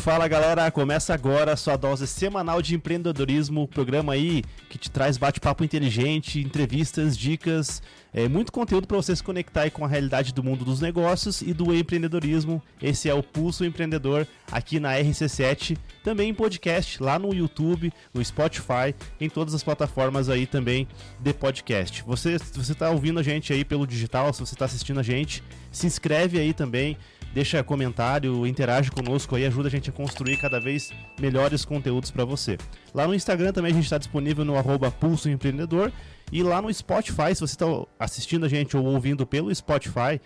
Fala galera, começa agora a sua dose semanal de empreendedorismo, programa aí que te traz bate-papo inteligente, entrevistas, dicas, é, muito conteúdo para você se conectar aí com a realidade do mundo dos negócios e do empreendedorismo. Esse é o Pulso Empreendedor aqui na RC7, também em podcast lá no YouTube, no Spotify, em todas as plataformas aí também de podcast. Você, se você está ouvindo a gente aí pelo digital, se você está assistindo a gente, se inscreve aí também deixa comentário, interage conosco aí, ajuda a gente a construir cada vez melhores conteúdos para você. Lá no Instagram também a gente está disponível no arroba Pulso Empreendedor e lá no Spotify, se você está assistindo a gente ou ouvindo pelo Spotify,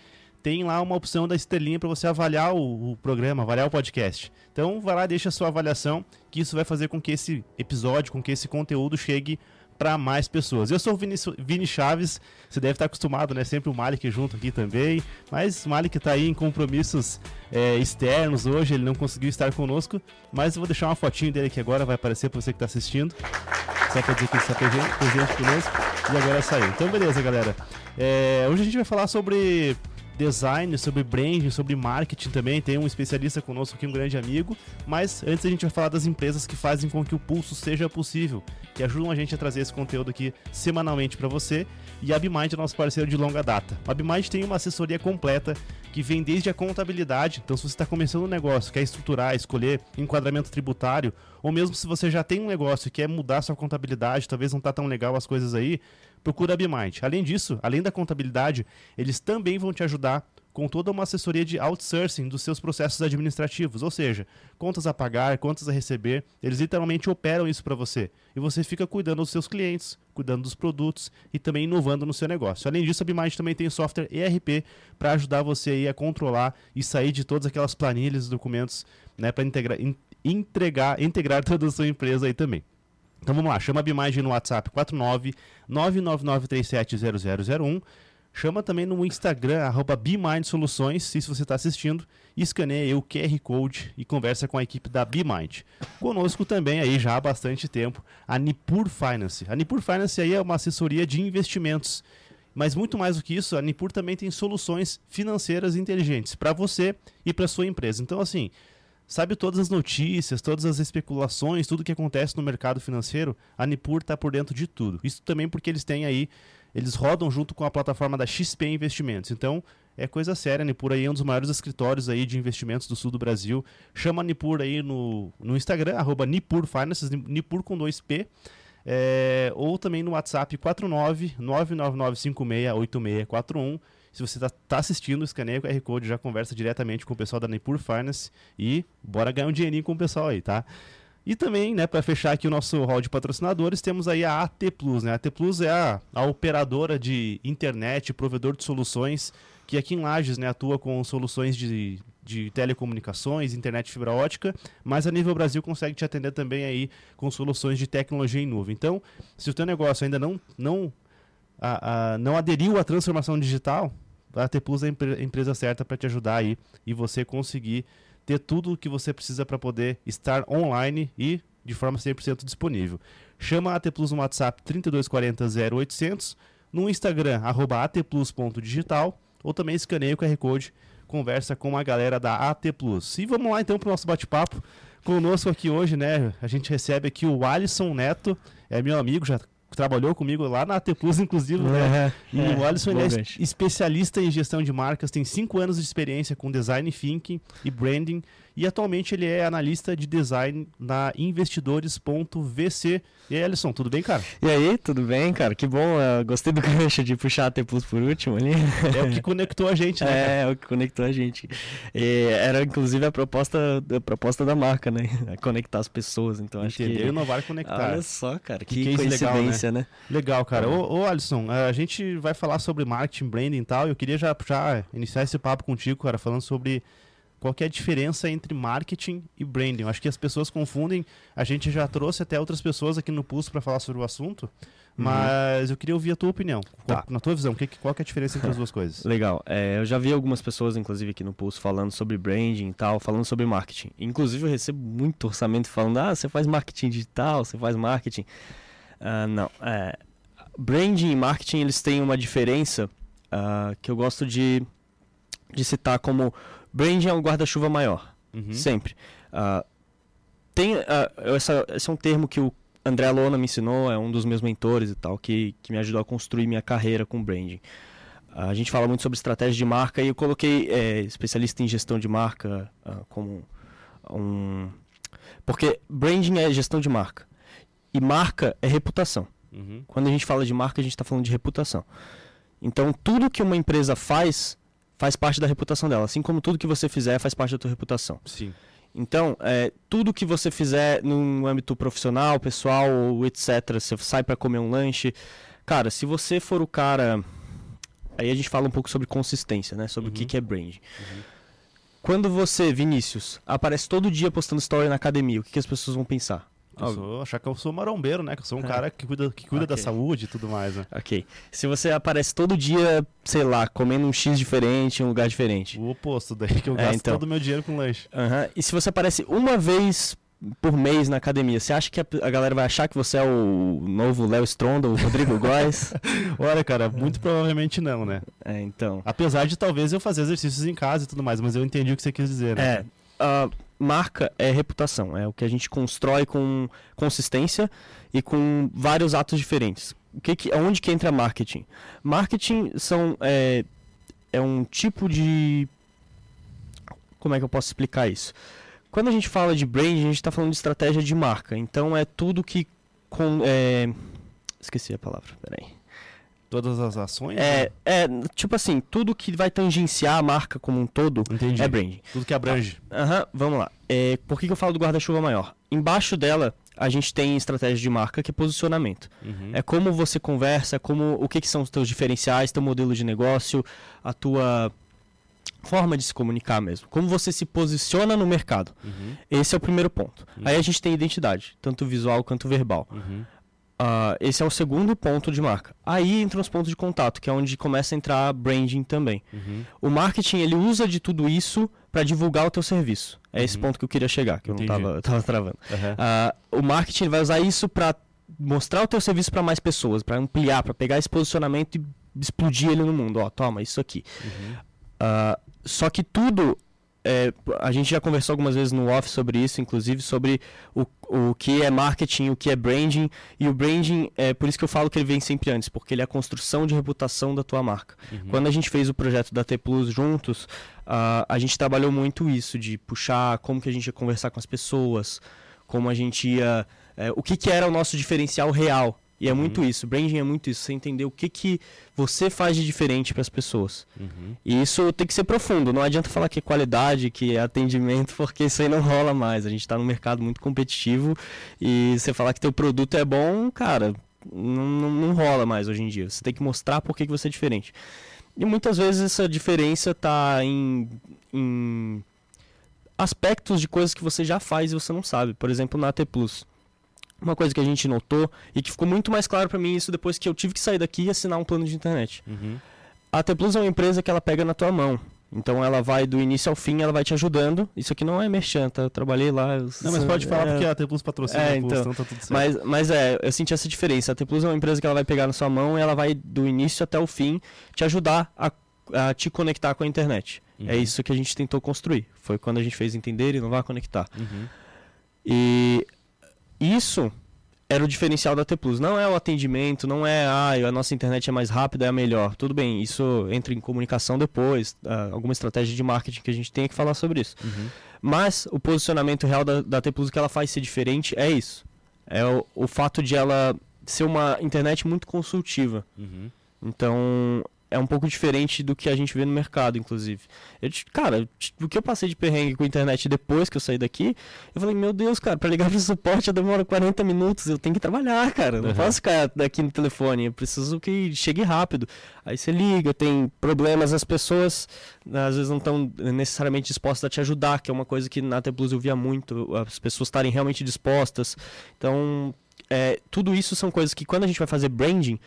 tem lá uma opção da estrelinha para você avaliar o, o, programa, avaliar o podcast. Então vai lá, deixa a sua avaliação, que isso vai fazer com que esse episódio, com que esse conteúdo chegue para mais pessoas. Eu sou o Vini, Vini, Chaves, você deve estar acostumado, né? Sempre o Malik junto aqui também. Mas o Malik está aí em compromissos é, externos hoje, ele não conseguiu estar conosco. Mas eu vou deixar uma fotinho dele aqui agora, vai aparecer para você que está assistindo. Só para dizer que ele está presente, conosco. E agora saiu. Então, beleza, galera. É, hoje a gente vai falar sobre design, sobre branding, sobre marketing também. Tem um especialista conosco aqui, um grande amigo. Mas antes a gente vai falar das empresas que fazem com que o pulso seja possível, que ajudam a gente a trazer esse conteúdo aqui semanalmente para você. E a BMind é nosso parceiro de longa data. A BMind tem uma assessoria completa que vem desde a contabilidade. Então, se você está começando um negócio, quer estruturar, escolher enquadramento tributário, ou mesmo se você já tem um negócio e quer mudar sua contabilidade, talvez não está tão legal as coisas aí, procura a BMind. Além disso, além da contabilidade, eles também vão te ajudar com toda uma assessoria de outsourcing dos seus processos administrativos, ou seja, contas a pagar, contas a receber, eles literalmente operam isso para você. E você fica cuidando dos seus clientes, cuidando dos produtos e também inovando no seu negócio. Além disso, a Bimind também tem software ERP para ajudar você a controlar e sair de todas aquelas planilhas e documentos, né, para integrar, in, entregar, integrar toda a sua empresa aí também. Então vamos lá, chama a Bimind no WhatsApp 49 999370001 Chama também no Instagram, arroba Soluções, se você está assistindo, escaneia o QR Code e conversa com a equipe da BeMind. Conosco também aí já há bastante tempo a Nipur Finance. A Nipur Finance aí é uma assessoria de investimentos. Mas muito mais do que isso, a Nipur também tem soluções financeiras inteligentes para você e para sua empresa. Então assim, sabe todas as notícias, todas as especulações, tudo que acontece no mercado financeiro, a Nipur está por dentro de tudo. Isso também porque eles têm aí eles rodam junto com a plataforma da XP Investimentos. Então, é coisa séria. A Nipur aí é um dos maiores escritórios aí de investimentos do sul do Brasil. Chama a Nipur aí no, no Instagram, arroba Nipur Finances, Nipur com 2P. É, ou também no WhatsApp 49 999568641. Se você está tá assistindo, escaneia o QR Code, já conversa diretamente com o pessoal da Nipur Finance e bora ganhar um dinheirinho com o pessoal aí, tá? E também, né, para fechar aqui o nosso hall de patrocinadores, temos aí a AT Plus, né? A AT Plus é a, a operadora de internet, provedor de soluções, que aqui em Lages, né, atua com soluções de, de telecomunicações, internet fibra ótica, mas a nível Brasil consegue te atender também aí com soluções de tecnologia em nuvem. Então, se o teu negócio ainda não não a, a, não aderiu à transformação digital, a AT Plus é a empresa certa para te ajudar aí e você conseguir ter tudo o que você precisa para poder estar online e de forma 100% disponível. Chama a AT Plus no WhatsApp 3240 0800, no Instagram arroba atplus.digital ou também escaneia o QR Code, conversa com a galera da AT Plus. E vamos lá então para o nosso bate-papo. Conosco aqui hoje, né? A gente recebe aqui o Alisson Neto, é meu amigo, já trabalhou comigo lá na AT Plus, inclusive, né? E é, o Alisson é especialista em gestão de marcas, tem cinco anos de experiência com design thinking e branding e atualmente ele é analista de design na investidores.vc. E aí, Alisson, tudo bem, cara? E aí, tudo bem, cara? Que bom, uh, gostei do gancho de puxar a T Plus por último ali. É o que conectou a gente, né? É, é o que conectou a gente. E era inclusive a proposta, a proposta da marca, né? conectar as pessoas, então acho Entender, que... inovar e conectar. Olha só, cara, que, que coincidência, legal, né? né? Legal, cara. É. Ô, ô, Alisson, a gente vai falar sobre marketing, branding e tal, eu queria já, já iniciar esse papo contigo, cara, falando sobre qual é a diferença entre marketing e branding. Eu acho que as pessoas confundem. A gente já trouxe até outras pessoas aqui no Pulso para falar sobre o assunto, uhum. mas uhum. eu queria ouvir a tua opinião. Tá. Qual, na tua visão, que, qual é a diferença entre as duas coisas? Legal. É, eu já vi algumas pessoas, inclusive aqui no Pulso, falando sobre branding e tal, falando sobre marketing. Inclusive eu recebo muito orçamento falando, ah, você faz marketing digital, você faz marketing. Uh, não. É, branding e marketing, eles têm uma diferença uh, que eu gosto de, de citar como Branding é um guarda-chuva maior. Uhum. Sempre. Ah, tem, ah, essa, esse é um termo que o André Lona me ensinou, é um dos meus mentores e tal, que, que me ajudou a construir minha carreira com branding. Ah, a gente fala muito sobre estratégia de marca e eu coloquei é, especialista em gestão de marca como um. Porque branding é gestão de marca. E marca é reputação. Uhum. Quando a gente fala de marca, a gente está falando de reputação. Então, tudo que uma empresa faz, faz parte da reputação dela. Assim como tudo que você fizer faz parte da tua reputação. Sim. Então, é, tudo que você fizer no âmbito profissional, pessoal, etc., você sai para comer um lanche. Cara, se você for o cara. Aí a gente fala um pouco sobre consistência, né? Sobre o que, Uhum. que é brand. Quando você, Vinícius, aparece todo dia postando story na academia, o que, que as pessoas vão pensar? Eu sou, achar que eu sou marombeiro, né? Que eu sou um cara que cuida, que cuida da Ok. saúde e tudo mais, né? Ok. Se você aparece todo dia, sei lá, comendo um X diferente, em um lugar diferente. O oposto daí, que eu É, gasto então. todo o meu dinheiro com lanche. Aham. E se você aparece uma vez por mês na academia, você acha que a, a galera vai achar que você é o novo Léo Stronda, o Rodrigo Góes? Olha, cara, muito provavelmente não, né? É, então. Apesar de talvez eu fazer exercícios em casa e tudo mais, mas eu entendi o que você quis dizer, né? É, a marca é reputação, é o que a gente constrói com consistência e com vários atos diferentes. O que que, onde que entra marketing? Marketing são, é, é um tipo de... Como é que eu posso explicar isso? Quando a gente fala de brand, a gente está falando de estratégia de marca. Então é tudo que... Com, é... Esqueci a palavra, peraí. Todas as ações? É, né? é, tipo assim, tudo que vai tangenciar a marca como um todo Entendi. é branding. Tudo que abrange. Aham, vamos lá. É, por que, que eu falo do guarda-chuva maior? Embaixo dela, a gente tem estratégia de marca, que é posicionamento. Uhum. É como você conversa, como o que, que são os teus diferenciais, teu modelo de negócio, a tua forma de se comunicar mesmo. Como você se posiciona no mercado. Uhum. Esse é o primeiro ponto. Uhum. Aí a gente tem identidade, tanto visual quanto verbal. Uhum. Ah, esse é o segundo ponto de marca. Aí entram os pontos de contato, que é onde começa a entrar branding também. Uhum. O marketing ele usa de tudo isso para divulgar o teu serviço. É esse Uhum. ponto que eu queria chegar, que eu Entendi. não tava, tava travando. Aham. Ah, o marketing vai usar isso para mostrar o teu serviço para mais pessoas, para ampliar, para pegar esse posicionamento e explodir ele no mundo. Ó, toma isso aqui. Uhum. Ah, só que tudo é, a gente já conversou algumas vezes no off sobre isso, inclusive sobre o, o que é marketing, o que é branding. E o branding, é por isso que eu falo que ele vem sempre antes, porque ele é a construção de reputação da tua marca. Uhum. Quando a gente fez o projeto da T Plus juntos, ah, a gente trabalhou muito isso, de puxar como que a gente ia conversar com as pessoas, como a gente ia. é, o que, que era o nosso diferencial real. E é Uhum. muito isso, branding é muito isso, você entender o que, que você faz de diferente para as pessoas. Uhum. E isso tem que ser profundo, não adianta falar que é qualidade, que é atendimento, porque isso aí não rola mais. A gente está num mercado muito competitivo e você falar que teu produto é bom, cara, não, não, não rola mais hoje em dia. Você tem que mostrar por que que você é diferente. E muitas vezes essa diferença está em, em aspectos de coisas que você já faz e você não sabe. Por exemplo, na AT Plus. Uma coisa que a gente notou e que ficou muito mais claro para mim isso depois que eu tive que sair daqui e assinar um plano de internet. Uhum. A T Plus é uma empresa que ela pega na tua mão. Então ela vai do início ao fim, ela vai te ajudando. Isso aqui não é merchan, tá? Eu trabalhei lá. eu- Não, mas pode falar é, porque a T Plus patrocina É, Plus, então. então tá tudo certo. Mas, mas é, eu senti essa diferença. A T Plus é uma empresa que ela vai pegar na sua mão e ela vai do início até o fim te ajudar a, a te conectar com a internet. Uhum. É isso que a gente tentou construir. Foi quando a gente fez entender e não vai conectar. Uhum. E isso era o diferencial da T Plus. Não é o atendimento, não é ah, a nossa internet é mais rápida, é a melhor. Tudo bem, isso entra em comunicação depois, ah, alguma estratégia de marketing que a gente tenha que falar sobre isso. Uhum. Mas o posicionamento real da, da T Plus, o que ela faz ser diferente é isso. É o, o fato de ela ser uma internet muito consultiva. Uhum. Então, é um pouco diferente do que a gente vê no mercado, inclusive. Eu, cara, o que eu passei de perrengue com a internet depois que eu saí daqui, eu falei, meu Deus, cara, pra ligar pro suporte eu demoro 40 minutos, eu tenho que trabalhar, cara. Não Uhum. posso ficar daqui no telefone, eu preciso que chegue rápido. Aí você liga, tem problemas, as pessoas né, às vezes não estão necessariamente dispostas a te ajudar, que é uma coisa que na T Plus eu via muito, as pessoas estarem realmente dispostas. Então, é, tudo isso são coisas que quando a gente vai fazer branding,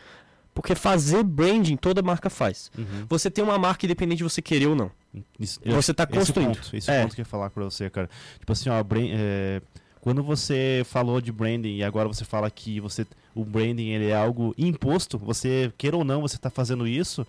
porque fazer branding toda marca faz. Uhum. Você tem uma marca independente de você querer ou não. Isso- Você tá esse construindo. Ponto, esse É. ponto que eu ia falar pra você, cara. Tipo assim, ó, bran- é, quando você falou de branding e agora você fala que você, o branding ele é algo imposto, você, queira ou não, você tá fazendo isso,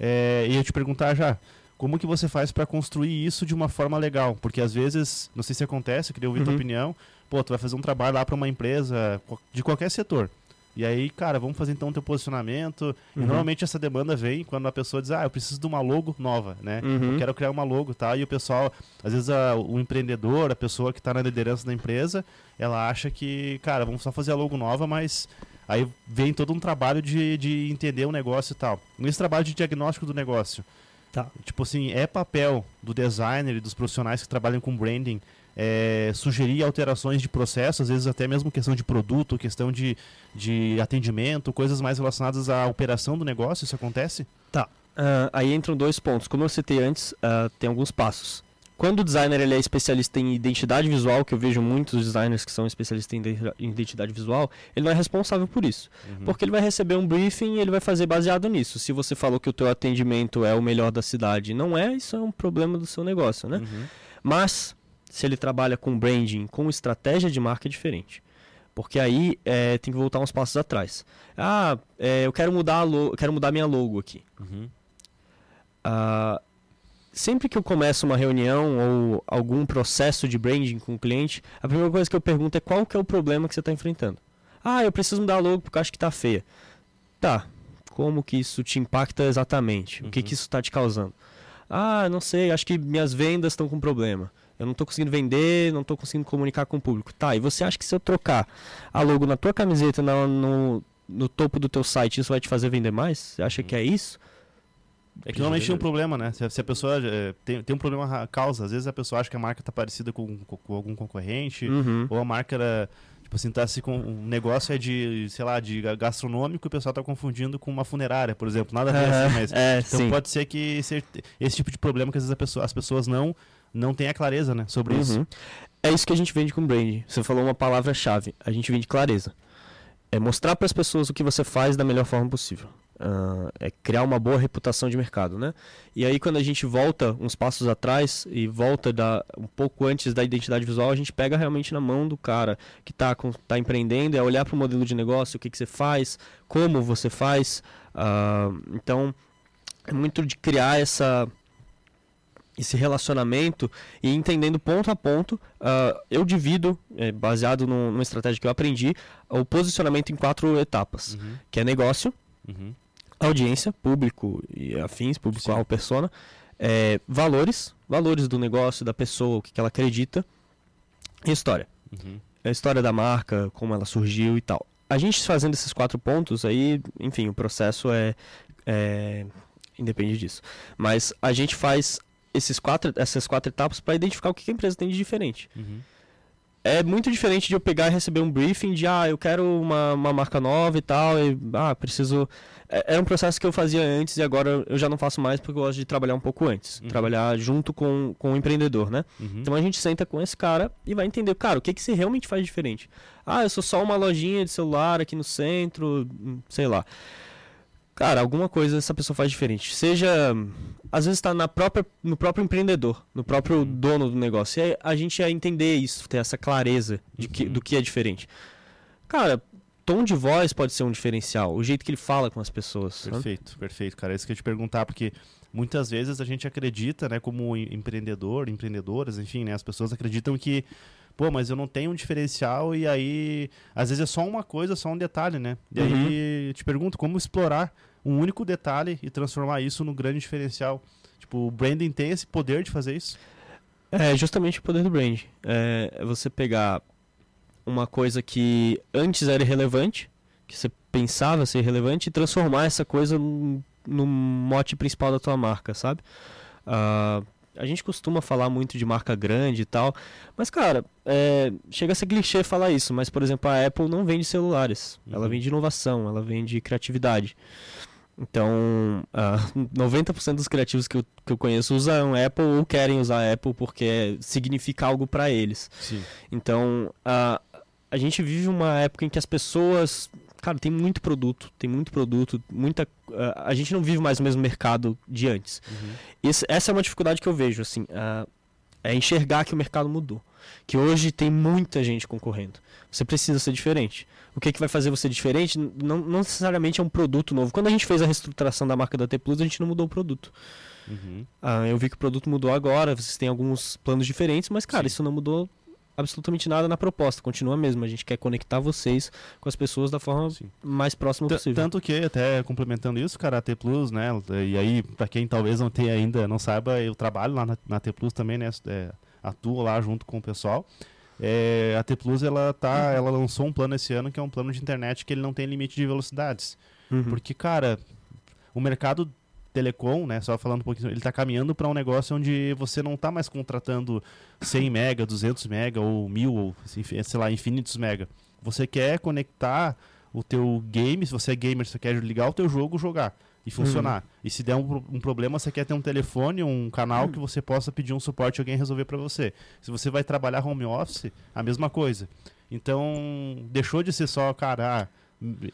é, e eu te perguntar já, como que você faz para construir isso de uma forma legal? Porque às vezes, não sei se acontece, eu queria ouvir uhum. tua opinião, pô, tu vai fazer um trabalho lá para uma empresa de qualquer setor. E aí, cara, vamos fazer então o teu posicionamento. Uhum. E normalmente essa demanda vem quando a pessoa diz, ah, eu preciso de uma logo nova, né? Uhum. Eu quero criar uma logo, tá? E o pessoal, às vezes a, o empreendedor, a pessoa que está na liderança da empresa, ela acha que, cara, vamos só fazer a logo nova, mas aí vem todo um trabalho de, de entender o negócio e tal. Nesse trabalho de diagnóstico do negócio, tá. tipo assim, é papel do designer e dos profissionais que trabalham com branding é, sugerir alterações de processo, às vezes até mesmo questão de produto, questão de, de atendimento, coisas mais relacionadas à operação do negócio, isso acontece? Tá. Uh, aí entram dois pontos. Como eu citei antes, uh, tem alguns passos. Quando o designer ele é especialista em identidade visual, que eu vejo muitos designers que são especialistas em identidade visual, ele não é responsável por isso. Uhum. Porque ele vai receber um briefing e ele vai fazer baseado nisso. Se você falou que o teu atendimento é o melhor da cidade não é, isso é um problema do seu negócio, né? Uhum. Mas se ele trabalha com branding, com estratégia de marca é diferente. Porque aí é, tem que voltar uns passos atrás. Ah, é, eu quero mudar a logo, quero mudar minha logo aqui. Uhum. Ah, sempre que eu começo uma reunião ou algum processo de branding com o cliente, a primeira coisa que eu pergunto é qual que é o problema que você está enfrentando. Ah, eu preciso mudar a logo porque acho que está feia. Tá, como que isso te impacta exatamente? Uhum. O que, uhum. que isso está te causando? Ah, não sei, acho que minhas vendas estão com problema. Eu não estou conseguindo vender, não estou conseguindo comunicar com o público. Tá, e você acha que se eu trocar a logo na tua camiseta, no, no, no topo do teu site, isso vai te fazer vender mais? Você acha que é isso? É que normalmente tem um problema, né? Se, a pessoa é, tem, tem um problema causa, às vezes a pessoa acha que a marca está parecida com, com, algum concorrente, uhum. ou a marca era, tipo assim, tá se com um negócio é de, sei lá, de gastronômico e o pessoal está confundindo com uma funerária, por exemplo. Nada a ver assim, mas é, então sim. pode ser que esse, esse tipo de problema que às vezes pessoa, as pessoas não não tem a clareza, né, sobre uhum. isso. É isso que a gente vende com brand. Você falou uma palavra-chave. A gente vende clareza. É mostrar para as pessoas o que você faz da melhor forma possível. Uh, é criar uma boa reputação de mercado, né? E aí quando a gente volta uns passos atrás e volta da, um pouco antes da identidade visual, a gente pega realmente na mão do cara que está tá empreendendo, é olhar para o modelo de negócio, o que, que você faz, como você faz. Uh, então é muito de criar essa esse relacionamento e entendendo ponto a ponto, uh, eu divido, é, baseado no, numa estratégia que eu aprendi, o posicionamento em quatro etapas, uhum. que é negócio, uhum. audiência, público e afins, público-alvo, persona, é, valores, valores do negócio, da pessoa, o que, que ela acredita, e história. Uhum. A história da marca, como ela surgiu e tal. A gente fazendo esses quatro pontos, aí, enfim, o processo é, é independe disso. Mas a gente faz esses quatro, essas quatro etapas para identificar o que a empresa tem de diferente. Uhum. É muito diferente de eu pegar e receber um briefing de, ah, eu quero uma, uma marca nova e tal, e, ah, preciso... É, é, um processo que eu fazia antes e agora eu já não faço mais porque eu gosto de trabalhar um pouco antes. Uhum. Trabalhar junto com, com o empreendedor, né? Uhum. Então a gente senta com esse cara e vai entender, cara, o que, que você realmente faz diferente? Ah, eu sou só uma lojinha de celular aqui no centro, sei lá. Cara, alguma coisa essa pessoa faz diferente. Seja. Às vezes está na própria, no próprio empreendedor, no próprio uhum. dono do negócio. E a gente ia entender isso, ter essa clareza de que, uhum. do que é diferente. Cara, tom de voz pode ser um diferencial, o jeito que ele fala com as pessoas. Perfeito, sabe? perfeito, cara. É isso que eu ia te perguntar, porque muitas vezes a gente acredita, né, como empreendedor, empreendedoras, enfim, né, as pessoas acreditam que pô, mas eu não tenho um diferencial e aí às vezes é só uma coisa, só um detalhe, né? E uhum. aí te pergunto como explorar um único detalhe e transformar isso no grande diferencial. Tipo, o branding tem esse poder de fazer isso? É justamente o poder do branding. É você pegar uma coisa que antes era irrelevante, que você pensava ser relevante, e transformar essa coisa no, no mote principal da tua marca, sabe? Uh, a gente costuma falar muito de marca grande e tal, mas cara, é, chega a ser clichê falar isso, mas por exemplo, a Apple não vende celulares, uhum. ela vende inovação, ela vende criatividade. Então, uh, 90% dos criativos que eu, que eu conheço usam Apple ou querem usar Apple porque significa algo para eles. Sim. Então, uh, a gente vive uma época em que as pessoas cara, tem muito produto, tem muito produto, muita. Uh, a gente não vive mais o mesmo mercado de antes. Uhum. Esse, essa é uma dificuldade que eu vejo, assim. Uh, É enxergar que o mercado mudou. Que hoje tem muita gente concorrendo. Você precisa ser diferente. O que, que vai fazer você diferente não, não necessariamente é um produto novo. Quando a gente fez a reestruturação da marca da T Plus, a gente não mudou o produto. Uhum. Ah, eu vi que o produto mudou agora, vocês têm alguns planos diferentes, mas, cara, Sim. isso não mudou absolutamente nada na proposta. Continua a mesma. A gente quer conectar vocês com as pessoas da forma Sim. mais próxima T- possível. Tanto que, até complementando isso, cara, a T Plus, né? E aí, pra quem talvez não tenha ainda, não saiba, eu trabalho lá na, na T Plus também, né? é, atuo lá junto com o pessoal. É, a T Plus, ela, tá, ela lançou um plano esse ano que é um plano de internet que ele não tem limite de velocidades. Uhum. Porque, cara, o mercado telecom, né, só falando um pouquinho, ele tá caminhando para um negócio onde você não tá mais contratando 100 mega, 200 mega ou 1000 ou sei lá, infinitos mega. Você quer conectar o teu game, se você é gamer, você quer ligar o teu jogo, jogar e funcionar. E se der um, um problema, você quer ter um telefone, um canal que você possa pedir um suporte e alguém resolver para você. Se você vai trabalhar home office, a mesma coisa. Então, deixou de ser só, cara, ah,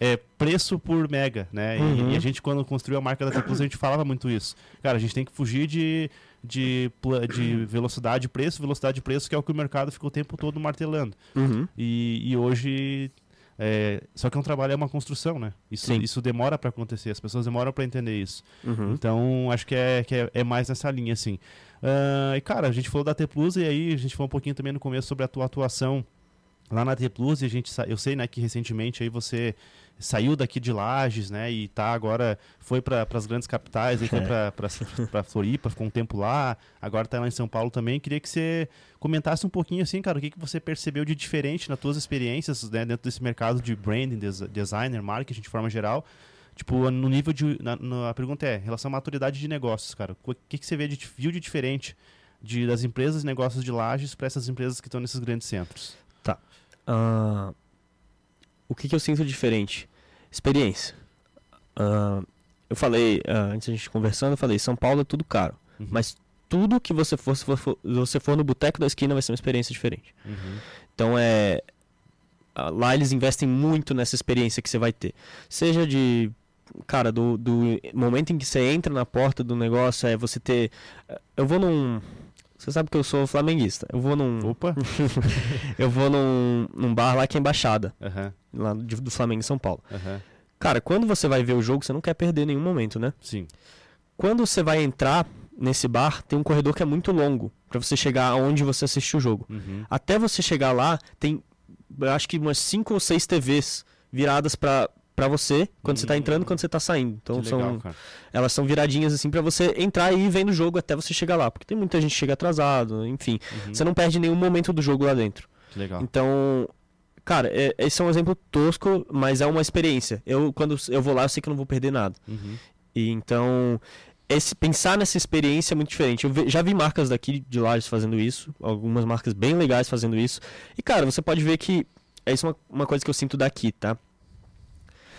é preço por mega, né? E- Uhum. E, a gente, quando construiu a marca da T Plus, a gente falava muito isso. Cara, a gente tem que fugir de, de, de velocidade e preço, velocidade e preço, que é o que o mercado fica o tempo todo martelando. Uhum. E, e hoje. é, só que é um trabalho, é uma construção, né? Isso, Sim. isso demora para acontecer, as pessoas demoram para entender isso. Uhum. Então, acho que é, que é, é mais nessa linha, assim. Ah, e, cara, a gente falou da T Plus e aí a gente falou um pouquinho também no começo sobre a tua atuação lá na T Plus. E a gente, eu sei, né, que recentemente aí você saiu daqui de Lages, né, e tá agora, foi para as grandes capitais, aí foi É. para Floripa, ficou um tempo lá, agora tá lá em São Paulo também. Queria que você comentasse um pouquinho, assim, cara, o que, que você percebeu de diferente nas tuas experiências, né, dentro desse mercado de branding, des- designer, marketing de forma geral. Tipo, no nível de. Na, na- a pergunta é, em relação à maturidade de negócios, cara. O que, que você vê de, viu de diferente de, das empresas e negócios de lajes para essas empresas que estão nesses grandes centros? Ah, o que, que eu sinto diferente? Experiência. Ah, eu falei, ah, antes a gente conversando, eu falei, São Paulo é tudo caro. Uhum. Mas tudo que você for, se for- você for no boteco da esquina, vai ser uma experiência diferente. Uhum. Então é. Lá eles investem muito nessa experiência que você vai ter. Seja de. Cara, do, do momento em que você entra na porta do negócio, é você ter. Eu vou num. Você sabe que eu sou flamenguista. Eu vou num. Opa! Eu vou num, num bar lá que é embaixada, Aham, lá de- do Flamengo em São Paulo. aham. Cara, quando você vai ver o jogo, você não quer perder nenhum momento, né? Sim. Quando você vai entrar nesse bar, tem um corredor que é muito longo pra você chegar aonde você assistiu o jogo. Uhum. Até você chegar lá, tem eu acho que umas 5 ou 6 TVs viradas pra para você quando você tá entrando e quando você tá saindo. Então que são legal, elas são viradinhas assim pra você entrar e ir vendo o jogo até você chegar lá, porque tem muita gente que chega atrasado, enfim. Uhum. Você não perde nenhum momento do jogo lá dentro. Que legal. Então, cara, é- esse é um exemplo tosco, mas é uma experiência. Eu quando eu vou lá, eu sei que eu não vou perder nada. Uhum. E então, esse, pensar nessa experiência é muito diferente. Eu ve- já vi marcas daqui de Lages fazendo isso, algumas marcas bem legais fazendo isso. E cara, você pode ver que é isso uma, uma coisa que eu sinto daqui, tá?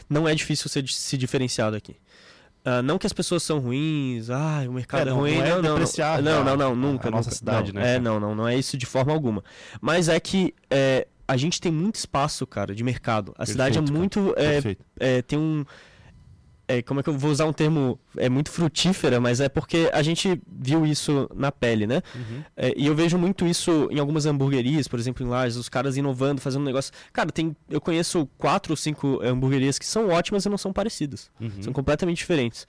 Não é difícil você se diferenciar daqui. Ah, não que as pessoas são ruins, ah, o mercado É, é, não- ruim, não é não, não, não, a- não, não, nunca, a nossa nunca. cidade, não, né, É, não, não, não é isso de forma alguma. Mas é que é, a gente tem muito espaço, cara, de mercado. A cidade é Perfeito, muito é, Perfeito. é, tem um. É, como é que eu vou usar um termo? É muito frutífera, mas é porque a gente viu isso na pele, né? Uhum. É, e eu vejo muito isso em algumas hamburguerias, por exemplo, em Lages, os caras inovando, fazendo um negócio. Cara, tem, eu conheço quatro ou cinco hamburguerias que são ótimas e não são parecidas. Uhum. São completamente diferentes.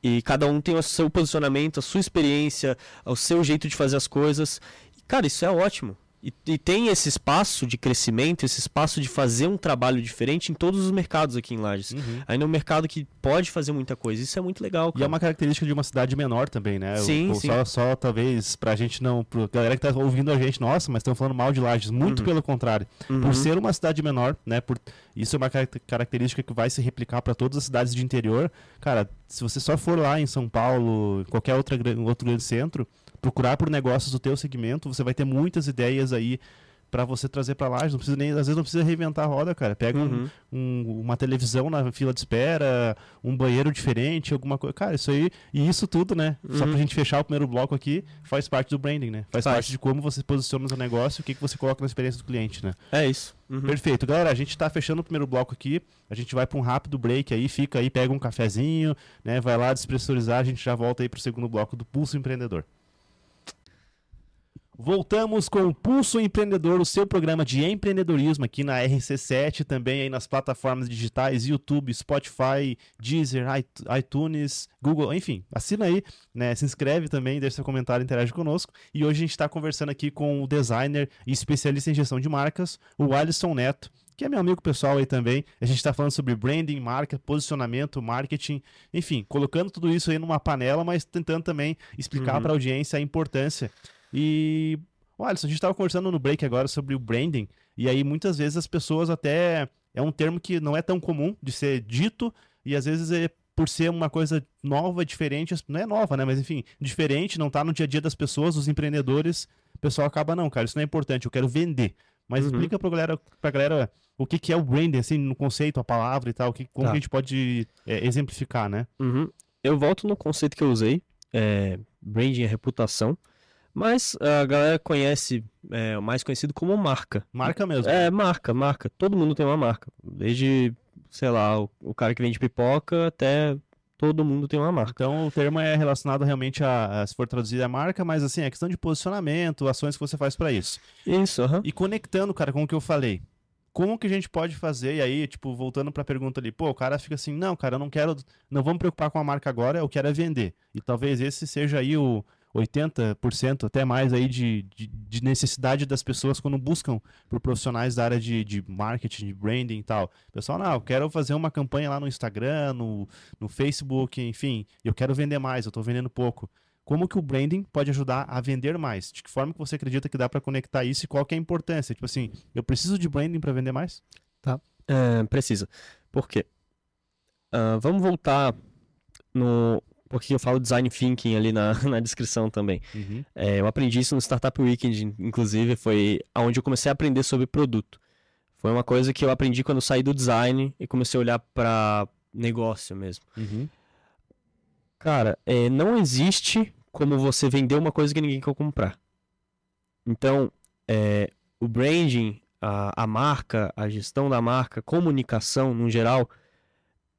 E cada um tem o seu posicionamento, a sua experiência, o seu jeito de fazer as coisas. E, cara, isso é ótimo. E, e tem esse espaço de crescimento, esse espaço de fazer um trabalho diferente em todos os mercados aqui em Lages. Uhum. Ainda é um mercado que pode fazer muita coisa. Isso é muito legal, E cara. é uma característica de uma cidade menor também, né? Sim, O- sim. Só, só talvez pra gente não. Pra galera que tá ouvindo a gente, nossa, mas estão falando mal de Lages. Muito Uhum. pelo contrário. Uhum. Por ser uma cidade menor, né? Por, isso é uma caracter- característica que vai se replicar para todas as cidades de interior. Cara, se você só for lá em São Paulo, qualquer outra, outro grande centro, procurar por negócios do teu segmento, você vai ter muitas ideias aí para você trazer para Lages. Não precisa nem, às vezes não precisa reinventar a roda, cara. Pega um- Uhum. um- uma televisão na fila de espera, um banheiro diferente, alguma coisa. Cara, isso aí. E isso tudo, né? Só Uhum. pra gente fechar o primeiro bloco aqui, faz parte do branding, né? Faz, Faz. parte de como você posiciona o seu negócio e o que, que você coloca na experiência do cliente, né? É isso. Uhum. Perfeito. Galera, a gente tá fechando o primeiro bloco aqui. A gente vai para um rápido break aí, fica aí, pega um cafezinho, né? Vai lá despressurizar, a gente já volta aí pro segundo bloco do Pulso Empreendedor. Voltamos com o Pulso Empreendedor, o seu programa de empreendedorismo aqui na RC7, também aí nas plataformas digitais, YouTube, Spotify, Deezer, iTunes, Google, enfim, assina aí, né? Se inscreve também, deixa seu comentário, interage conosco. E hoje a gente está conversando aqui com o designer e especialista em gestão de marcas, o Alisson Neto que é meu amigo pessoal aí também. A gente está falando sobre branding, marca, posicionamento, marketing, enfim, colocando tudo isso aí numa panela, mas tentando também explicar uhum. para a audiência a importância. E, olha, a gente estava conversando no break agora sobre o branding, e aí muitas vezes as pessoas até. É um termo que não é tão comum de ser dito, e às vezes é por ser uma coisa nova, diferente, não é nova, né? Mas enfim, diferente, não está no dia a dia das pessoas, dos empreendedores, o pessoal acaba, não, cara, isso não é importante, eu quero vender. Mas uhum. explica pra galera, pra galera o que, que é o branding, assim, no conceito, a palavra e tal, que, como tá. a gente pode é, exemplificar, né? Uhum. Eu volto no conceito que eu usei, é, branding é reputação, mas a galera conhece, é, mais conhecido como marca. Marca mesmo. É, marca, marca. Todo mundo tem uma marca. Desde, sei lá, o, o cara que vende pipoca até todo mundo tem uma marca. Então o termo é relacionado realmente a, a se for traduzir a marca, mas assim, é questão de posicionamento, ações que você faz para isso. Isso, aham. E conectando, cara, com o que eu falei. Como que a gente pode fazer? E aí, tipo, voltando para a pergunta ali, pô, o cara fica assim, não, cara, eu não quero, não vou me preocupar com a marca agora, eu quero é vender. E talvez esse seja aí o, 80% até mais aí de, de, de, necessidade das pessoas quando buscam por profissionais da área de, de marketing, de branding e tal. Pessoal, não, eu quero fazer uma campanha lá no Instagram, no, no Facebook, enfim, eu quero vender mais, eu estou vendendo pouco. Como que o branding pode ajudar a vender mais? De que forma que você acredita que dá para conectar isso e qual que é a importância? Tipo assim, eu preciso de branding para vender mais? Tá, é, precisa. Por quê? Uh, vamos voltar no porque eu falo design thinking ali na, na descrição também. Uhum. É, eu aprendi isso no Startup Weekend, inclusive, foi onde eu comecei a aprender sobre produto. Foi uma coisa que eu aprendi quando eu saí do design e comecei a olhar para negócio mesmo. Uhum. Cara, é, não existe como você vender uma coisa que ninguém quer comprar. Então, é, o branding, a, a marca, a gestão da marca, comunicação no geral,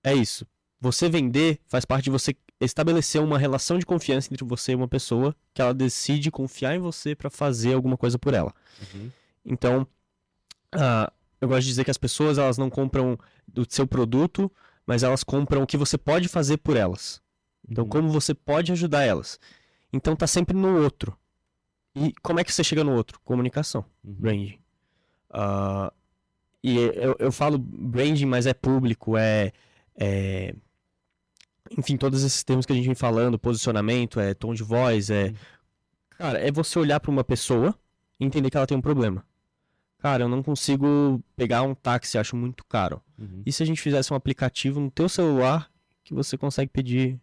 é isso. Você vender faz parte de você estabelecer uma relação de confiança entre você e uma pessoa que ela decide confiar em você para fazer alguma coisa por ela. Uhum. Então, uh, eu gosto de dizer que as pessoas elas não compram do seu produto, mas elas compram o que você pode fazer por elas. Então, uhum. como você pode ajudar elas. Então, tá sempre no outro. E como é que você chega no outro? Comunicação, uhum. branding. Uh, e eu, eu falo branding, mas é público, é, é enfim, todos esses termos que a gente vem falando, posicionamento, é tom de voz, é. Uhum. Cara, é você olhar para uma pessoa e entender que ela tem um problema. Cara, eu não consigo pegar um táxi, acho muito caro. Uhum. E se a gente fizesse um aplicativo no teu celular que você consegue pedir,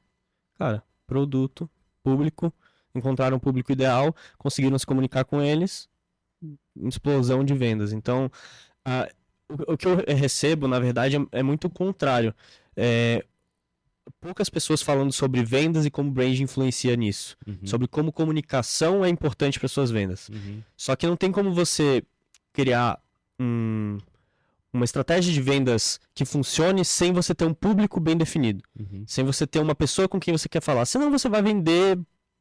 cara, produto, público, encontrar um público ideal, conseguiram se comunicar com eles, explosão de vendas. Então, uh, o, o, que eu recebo, na verdade, é, é muito o contrário. É, poucas pessoas falando sobre vendas e como brand influencia nisso. Uhum. Sobre como comunicação é importante para suas vendas. Uhum. Só que não tem como você criar um, uma estratégia de vendas que funcione sem você ter um público bem definido. Uhum. Sem você ter uma pessoa com quem você quer falar. Senão você vai vender,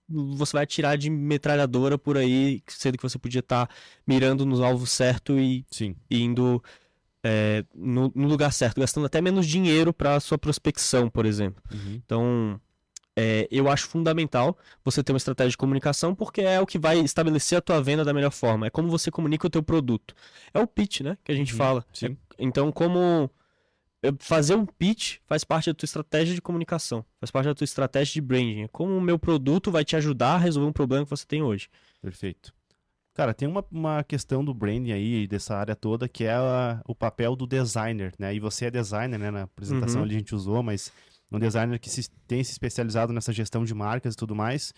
você vai tirar de metralhadora por aí, sendo que você podia estar tá mirando no alvo certo e, Sim. e indo é, no, no, lugar certo, gastando até menos dinheiro para sua prospecção, por exemplo. Uhum. Então, é, eu acho fundamental você ter uma estratégia de comunicação, porque é o que vai estabelecer a tua venda da melhor forma. É como você comunica o teu produto. É o pitch, né? Que a gente uhum. fala. É, então, como fazer um pitch faz parte da tua estratégia de comunicação, faz parte da tua estratégia de branding. É como o meu produto vai te ajudar a resolver um problema que você tem hoje. Perfeito. Cara, tem uma, uma questão do branding aí, dessa área toda, que é a, o papel do designer, né? E você é designer, né? Na apresentação uhum. ali a gente usou, mas um designer que se, tem se especializado nessa gestão de marcas e tudo mais.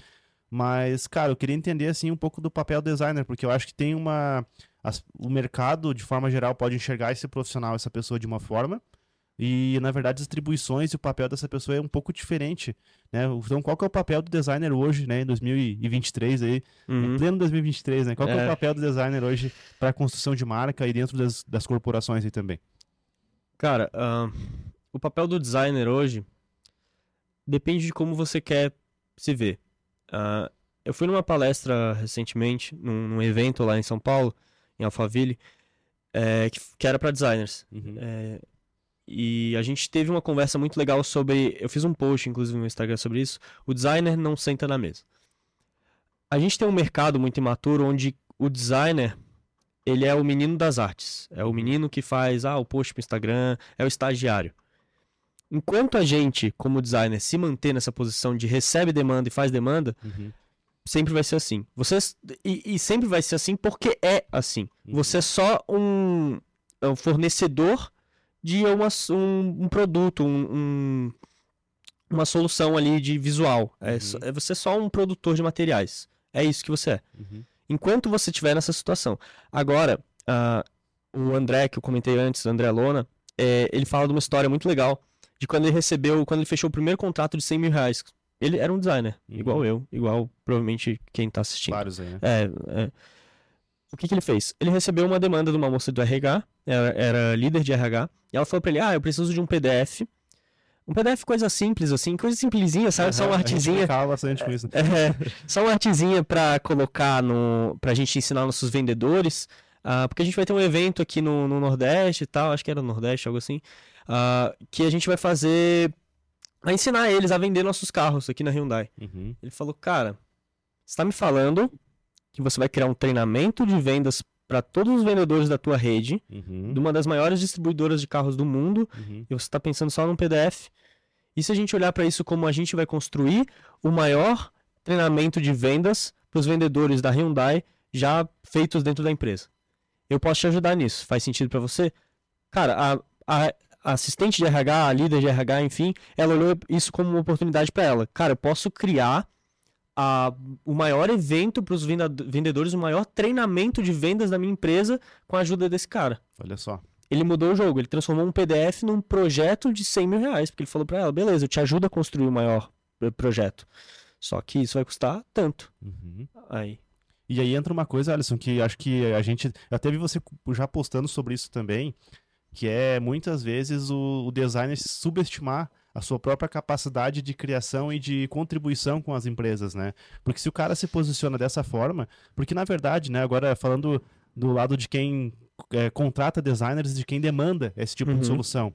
Mas, cara, eu queria entender, assim, um pouco do papel do designer, porque eu acho que tem uma... As, o mercado, de forma geral, pode enxergar esse profissional, essa pessoa de uma forma, e, na verdade, as atribuições e o papel dessa pessoa é um pouco diferente, né? Então, qual que é o papel do designer hoje, né? Em 2023 aí, uhum. em pleno 2023, né? Qual é. é. o papel do designer hoje para a construção de marca e dentro das, das corporações aí também? Cara, uh, o papel do designer hoje depende de como você quer se ver. Uh, eu fui numa palestra recentemente, num, num evento lá em São Paulo, em Alphaville, é, que, que era para designers. Uhum. É, e a gente teve uma conversa muito legal sobre. Eu fiz um post, inclusive, no Instagram sobre isso. O designer não senta na mesa. A gente tem um mercado muito imaturo onde o designer ele é o menino das artes. É o menino que faz ah, o post pro Instagram, é o estagiário. Enquanto a gente, como designer, se manter nessa posição de recebe demanda e faz demanda, Uhum. sempre vai ser assim. Você e, e sempre vai ser assim porque é assim. Uhum. Você é só um, é um fornecedor de uma, um, um produto, um, um- uma solução ali de visual. É, Uhum. é você é só um produtor de materiais. É isso que você é. Uhum. Enquanto você estiver nessa situação. Agora, ah, o André, que eu comentei antes, o André Lona, é, ele fala de uma história muito legal de quando ele recebeu, quando ele fechou o primeiro contrato de 100 mil reais. Ele era um designer, Uhum. igual eu, igual provavelmente quem tá assistindo. Vários aí, né? É, é. O que, que ele fez? Ele recebeu uma demanda de uma moça do RH, era, era líder de RH, e ela falou pra ele: Ah, eu preciso de um PDF. Um PDF coisa simples, assim, coisa simplesinha, sabe? Só Aham, uma a artezinha. brincava bastante com isso. né? É, só uma artezinha pra colocar no. pra gente ensinar nossos vendedores. ah, porque a gente vai ter um evento aqui no, no Nordeste e tal, acho que era no Nordeste, algo assim. ah, que a gente vai fazer. a ensinar eles a vender nossos carros aqui na Hyundai. Uhum. Ele falou, cara, você tá me falando que você vai criar um treinamento de vendas para todos os vendedores da tua rede, Uhum. de uma das maiores distribuidoras de carros do mundo, Uhum. e você tá pensando só num PDF. E se a gente olhar para isso como a gente vai construir o maior treinamento de vendas para os vendedores da Hyundai já feitos dentro da empresa? Eu posso te ajudar nisso. Faz sentido para você? Cara, a, a- a assistente de RH, a líder de RH, enfim, ela olhou isso como uma oportunidade para ela. Cara, eu posso criar a- o maior evento para os vendedores, o maior treinamento de vendas da minha empresa com a ajuda desse cara Olha só. ele mudou o jogo. Ele transformou um PDF num projeto de 100 mil reais. Porque ele falou pra ela: beleza, eu te ajudo a construir o maior eh, projeto. Só que isso vai custar tanto. Uhum. Aí. E aí entra uma coisa, Alisson, que acho que a gente. Eu até vi você já postando sobre isso também, que é muitas vezes o, o designer subestimar a sua própria capacidade de criação e de contribuição com as empresas, né? Porque se o cara se posiciona dessa forma, porque na verdade, né, agora falando do lado de quem é, contrata designers e de quem demanda esse tipo Uhum. de solução.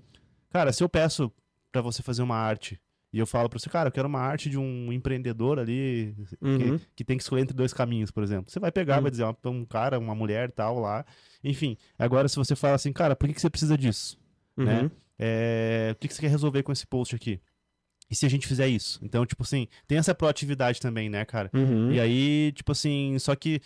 Cara, se eu peço pra você fazer uma arte e eu falo pra você, cara, eu quero uma arte de um empreendedor ali Uhum. que, que tem que escolher entre dois caminhos, por exemplo. Você vai pegar, Hum. vai dizer, ó, um cara, uma mulher tal lá. Enfim, agora se você fala assim, cara, por que, que você precisa disso? né? É, o que, que você quer resolver com esse post aqui? E se a gente fizer isso? Então, tipo assim, tem essa proatividade também, né, cara? Uhum. E aí, tipo assim, só que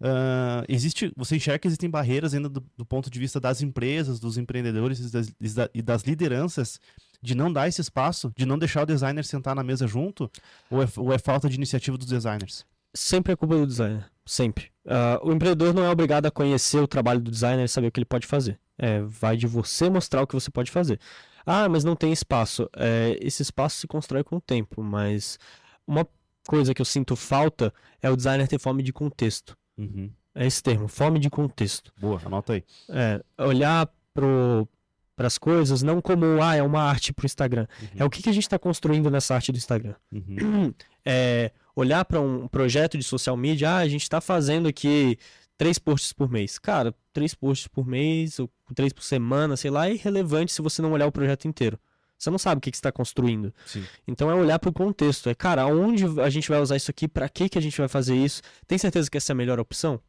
ah, existe, você enxerga que existem barreiras ainda do, do ponto de vista das empresas, dos empreendedores e das, e da- das lideranças de não dar esse espaço, de não deixar o designer sentar na mesa junto, ou é, ou é falta de iniciativa dos designers? Sempre é culpa do designer. Sempre. Ah, o empreendedor não é obrigado a conhecer o trabalho do designer e saber o que ele pode fazer. É, vai de você mostrar o que você pode fazer. Ah, mas não tem espaço. É, esse espaço se constrói com o tempo, mas uma coisa que eu sinto falta é o designer ter fome de contexto. Uhum. É esse termo, fome de contexto. Boa, anota aí. É, olhar para as coisas não como, ah, é uma arte pro Instagram. Uhum. É o que, que a gente está construindo nessa arte do Instagram. Uhum. É, olhar para um projeto de social media, ah, a gente está fazendo aqui três posts por mês. Cara, três posts por mês, ou três por semana, sei lá, é irrelevante se você não olhar o projeto inteiro. Você não sabe o que, que você está construindo. Sim. Então é olhar para o contexto. É, cara, aonde a gente vai usar isso aqui? Para que, que a gente vai fazer isso? Tem certeza que essa é a melhor opção?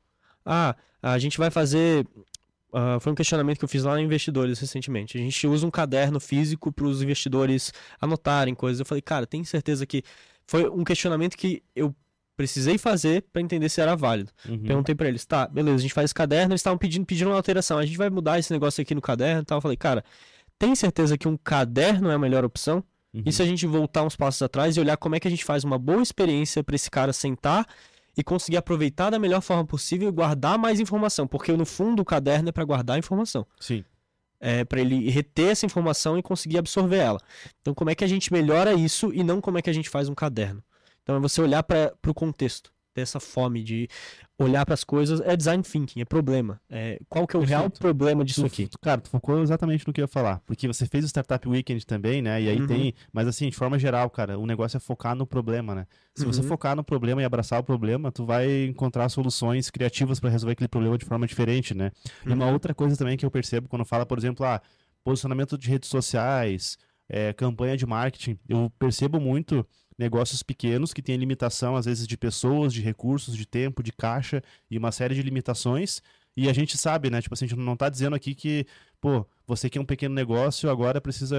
Ah, a gente vai fazer. ah, foi um questionamento que eu fiz lá em Investidores recentemente. A gente usa um caderno físico para os investidores anotarem coisas. Eu falei, cara, tem certeza que. Foi um questionamento que eu precisei fazer para entender se era válido. Uhum. Perguntei para eles, tá, beleza, a gente faz esse caderno, eles estavam pedindo, pedindo uma alteração. A gente vai mudar esse negócio aqui no caderno e tal. Eu falei, cara, tem certeza que um caderno é a melhor opção? Uhum. E se a gente voltar uns passos atrás e olhar como é que a gente faz uma boa experiência para esse cara sentar e conseguir aproveitar da melhor forma possível e guardar mais informação, porque no fundo o caderno é para guardar a informação, Sim. é para ele reter essa informação e conseguir absorver ela. Então como é que a gente melhora isso e não como é que a gente faz um caderno? Então é você olhar para o contexto. ter essa fome de olhar para as coisas, é design thinking, é problema. É, qual que é o real Perfeito. problema disso Tu- aqui? cara, tu focou exatamente no que eu ia falar. Porque você fez o Startup Weekend também, né? E aí Uhum. tem. Mas assim, de forma geral, cara, o negócio é focar no problema, né? Se você Uhum. focar no problema e abraçar o problema, tu vai encontrar soluções criativas para resolver aquele problema de forma diferente, né? E uma Uhum. outra coisa também que eu percebo quando fala, por exemplo, ah, posicionamento de redes sociais, é, campanha de marketing, eu percebo muito negócios pequenos que têm limitação, às vezes, de pessoas, de recursos, de tempo, de caixa e uma série de limitações. E a gente sabe, né? Tipo assim, a gente não tá dizendo aqui que, pô, você que é um pequeno negócio, agora precisa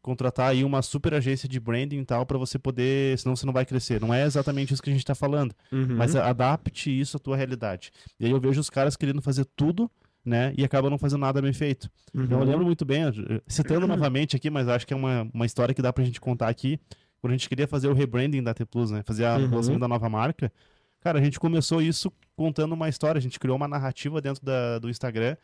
contratar aí uma super agência de branding e tal para você poder, senão você não vai crescer. Não é exatamente isso que a gente tá falando. Uhum. Mas a- adapte isso à tua realidade. E aí eu vejo os caras querendo fazer tudo, né? E acabam não fazendo nada bem feito. Então eu Uhum. lembro muito bem, citando novamente aqui, mas acho que é uma, uma história que dá pra gente contar aqui. Quando a gente queria fazer o rebranding da T Plus, né? Fazer a- Uhum. da nova marca. Cara, a gente começou isso contando uma história. A gente criou uma narrativa dentro da- do Instagram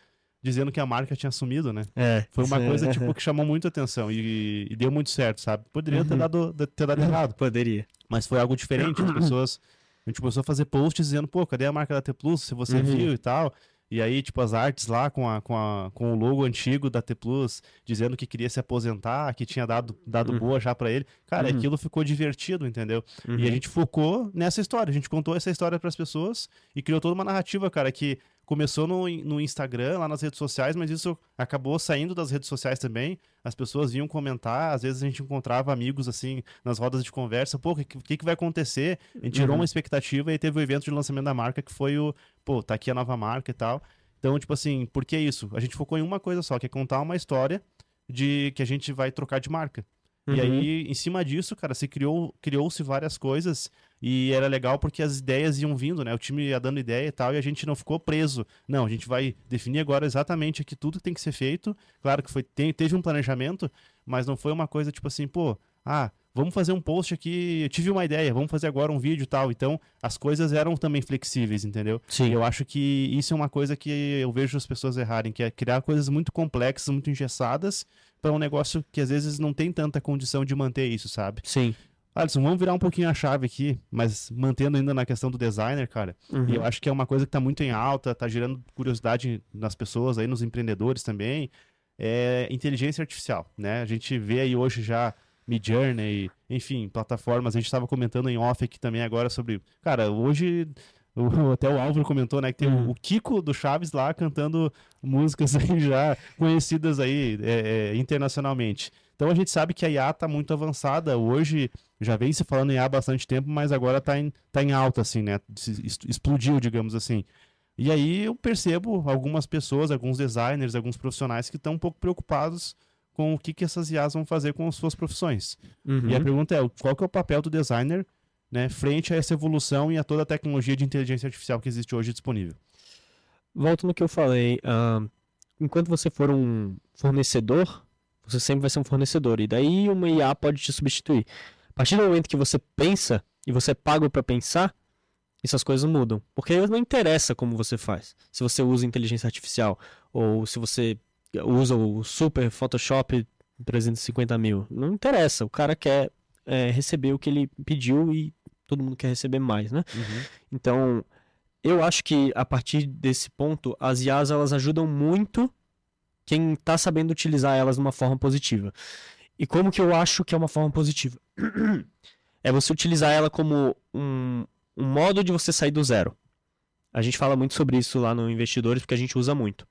dizendo que a marca tinha sumido, né? É, Foi uma isso coisa, é- tipo, que chamou muito atenção e, e deu muito certo, sabe? Poderia ter Uhum. dado, ter dado errado. Poderia. Mas foi algo diferente. As pessoas. A gente começou a fazer posts dizendo, pô, cadê a marca da T Plus? Se você Uhum. viu e tal. E aí, tipo, as artes lá com, a, com, a, com o logo antigo da T Plus, dizendo que queria se aposentar, que tinha dado, dado Uhum. boa já pra ele. Cara, Uhum. aquilo ficou divertido, entendeu? E a Uhum. gente focou nessa história. A gente contou essa história pras pessoas e criou toda uma narrativa, cara, que começou no, no Instagram, lá nas redes sociais, mas isso acabou saindo das redes sociais também. As pessoas vinham comentar, às vezes a gente encontrava amigos assim nas rodas de conversa, pô, o que, que, que vai acontecer? A gente gerou Uhum. uma expectativa e teve o evento de lançamento da marca que foi o, pô, tá aqui a nova marca e tal. Então, tipo assim, por que isso? A gente focou em uma coisa só, que é contar uma história de que a gente vai trocar de marca. E Uhum. aí, em cima disso, cara, se criou, criou-se várias coisas e era legal porque as ideias iam vindo, né? O time ia dando ideia e tal, e a gente não ficou preso. Não, a gente vai definir agora exatamente aqui tudo que tem que ser feito. Claro que foi, tem- teve um planejamento, mas não foi uma coisa tipo assim, pô, ah, vamos fazer um post aqui, eu tive uma ideia, vamos fazer agora um vídeo e tal. Então, as coisas eram também flexíveis, entendeu? Sim. Eu acho que isso é uma coisa que eu vejo as pessoas errarem, que é criar coisas muito complexas, muito engessadas, para um negócio que às vezes não tem tanta condição de manter isso, sabe? Sim. Alisson, vamos virar um pouquinho a chave aqui, mas mantendo ainda na questão do designer, cara. Uhum. Eu acho que é uma coisa que tá muito em alta, tá gerando curiosidade nas pessoas aí, nos empreendedores também. É inteligência artificial, né? A gente vê aí hoje já Midjourney, enfim, plataformas. A gente estava comentando em off aqui também agora sobre. Cara, hoje. o- até o Álvaro comentou, né? Que tem o- Uhum. o, Kiko do Chaves lá cantando músicas aí já conhecidas aí é, é, internacionalmente. Então a gente sabe que a IA tá muito avançada. Hoje já vem se falando em IA há bastante tempo, mas agora tá em, tá em alta, assim, né? Explodiu, digamos assim. E aí eu percebo algumas pessoas, alguns designers, alguns profissionais que estão um pouco preocupados com o que, que essas IAs vão fazer com as suas profissões. Uhum. E a pergunta é, qual que é o papel do designer né, frente a essa evolução e a toda a tecnologia de inteligência artificial que existe hoje disponível? Volto no que eu falei. ah, enquanto você for um fornecedor, você sempre vai ser um fornecedor. E daí uma IA pode te substituir. A partir do momento que você pensa e você é pago para pensar, essas coisas mudam. Porque não interessa como você faz. Se você usa inteligência artificial ou se você usa o super Photoshop 350 mil. Não interessa. O cara quer é, receber o que ele pediu e todo mundo quer receber mais, né? Então, eu acho que a partir desse ponto, as IAs elas ajudam muito quem está sabendo utilizar elas de uma forma positiva. E como que eu acho que é uma forma positiva? É você utilizar ela como um, um modo de você sair do zero. A gente fala muito sobre isso lá no Investidores porque a gente usa muito.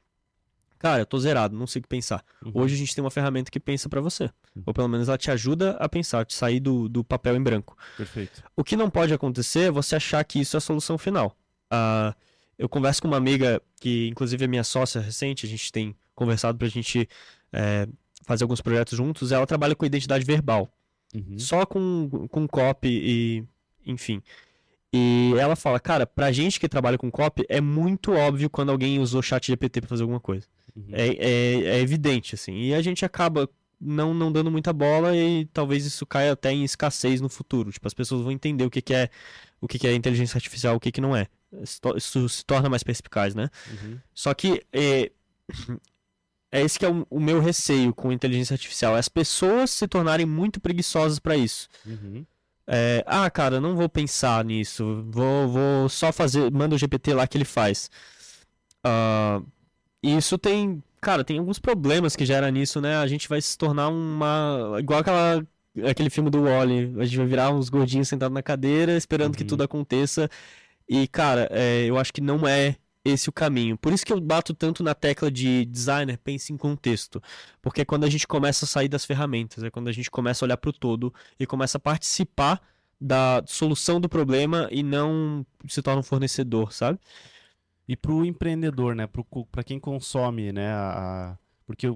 Cara, eu tô zerado, não sei o que pensar. Uhum. Hoje a gente tem uma ferramenta que pensa para você. Uhum. Ou pelo menos ela te ajuda a pensar, te sair do, do papel em branco. Perfeito. O que não pode acontecer é você achar que isso é a solução final. Ah, eu converso com uma amiga que, inclusive, é minha sócia recente, a gente tem conversado pra gente é, fazer alguns projetos juntos. Ela trabalha com identidade verbal, Uhum. só com, com copy e. enfim. E ela fala, cara, pra gente que trabalha com copy, é muito óbvio quando alguém usou chat GPT pra fazer alguma coisa. Uhum. É, é, é evidente, assim. E a gente acaba não, não dando muita bola e talvez isso caia até em escassez no futuro. Tipo, as pessoas vão entender o que, que é o que, que é inteligência artificial, o que, que não é. Isso se torna mais perspicaz, né? Uhum. Só que é, é esse que é o, o meu receio com inteligência artificial. É as pessoas se tornarem muito preguiçosas para isso. Uhum. É, ah, cara, não vou pensar nisso. Vou, vou só fazer. Manda o GPT lá que ele faz. Uh, isso tem. Cara, tem alguns problemas que gera nisso, né? A gente vai se tornar uma. Igual aquela, aquele filme do Wally. A gente vai virar uns gordinhos sentados na cadeira, esperando uhum. que tudo aconteça. E, cara, é, eu acho que não é esse o caminho. Por isso que eu bato tanto na tecla de designer, pense em contexto. Porque é quando a gente começa a sair das ferramentas, é quando a gente começa a olhar para o todo e começa a participar da solução do problema e não se torna um fornecedor, sabe? E para o empreendedor, né? Para quem consome, né? A, porque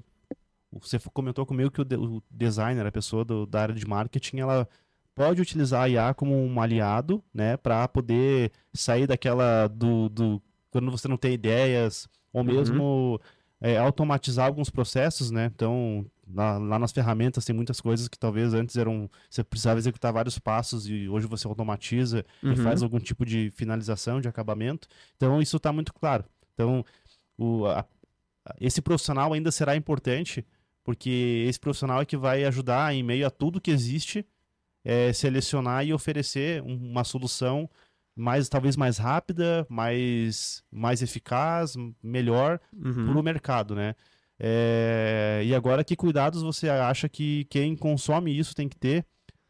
você comentou comigo que o, o designer, a pessoa do, da área de marketing, ela pode utilizar a IA como um aliado, né? Para poder sair daquela do, do quando você não tem ideias, ou uhum. mesmo uhum. é, automatizar alguns processos, né? Então, lá, lá, nas ferramentas tem muitas coisas que talvez antes eram. Você precisava executar vários passos e hoje você automatiza uhum. e faz algum tipo de finalização, de acabamento. Então, isso está muito claro. Então, o, a, esse profissional ainda será importante, porque esse profissional é que vai ajudar, em meio a tudo que existe, é, selecionar e oferecer uma solução mais talvez mais rápida, mais, mais eficaz, melhor uhum. para o mercado, né? É, e agora, que cuidados você acha que quem consome isso tem que ter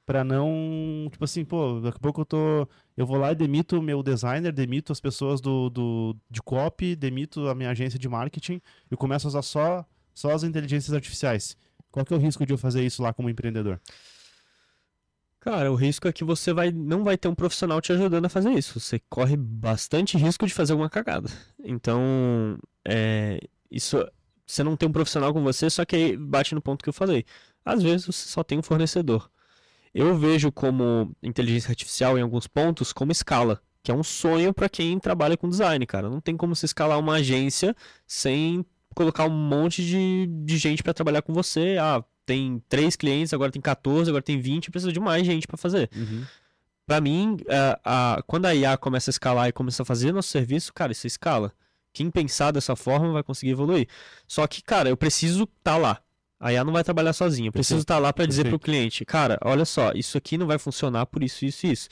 para não, tipo assim, pô, daqui a pouco eu tô, eu vou lá e demito o meu designer, demito as pessoas do, do de copy, demito a minha agência de marketing e começo a usar só só as inteligências artificiais. Qual que é o risco de eu fazer isso lá como empreendedor? Cara, o risco é que você vai, não vai ter um profissional te ajudando a fazer isso. Você corre bastante risco de fazer alguma cagada. Então, é, isso, você não tem um profissional com você, só que aí bate no ponto que eu falei. Às vezes você só tem um fornecedor. Eu vejo como inteligência artificial em alguns pontos como escala, que é um sonho para quem trabalha com design, cara. Não tem como se escalar uma agência sem colocar um monte de, de gente para trabalhar com você. Ah, tem três clientes, agora tem 14, agora tem 20, precisa de mais gente para fazer. Uhum. Para mim, a, a, quando a IA começa a escalar e começa a fazer nosso serviço, cara, isso escala. Quem pensar dessa forma vai conseguir evoluir. Só que, cara, eu preciso estar tá lá. A IA não vai trabalhar sozinha. Eu preciso estar tá lá para dizer para o cliente, cara, olha só, isso aqui não vai funcionar por isso, isso e isso.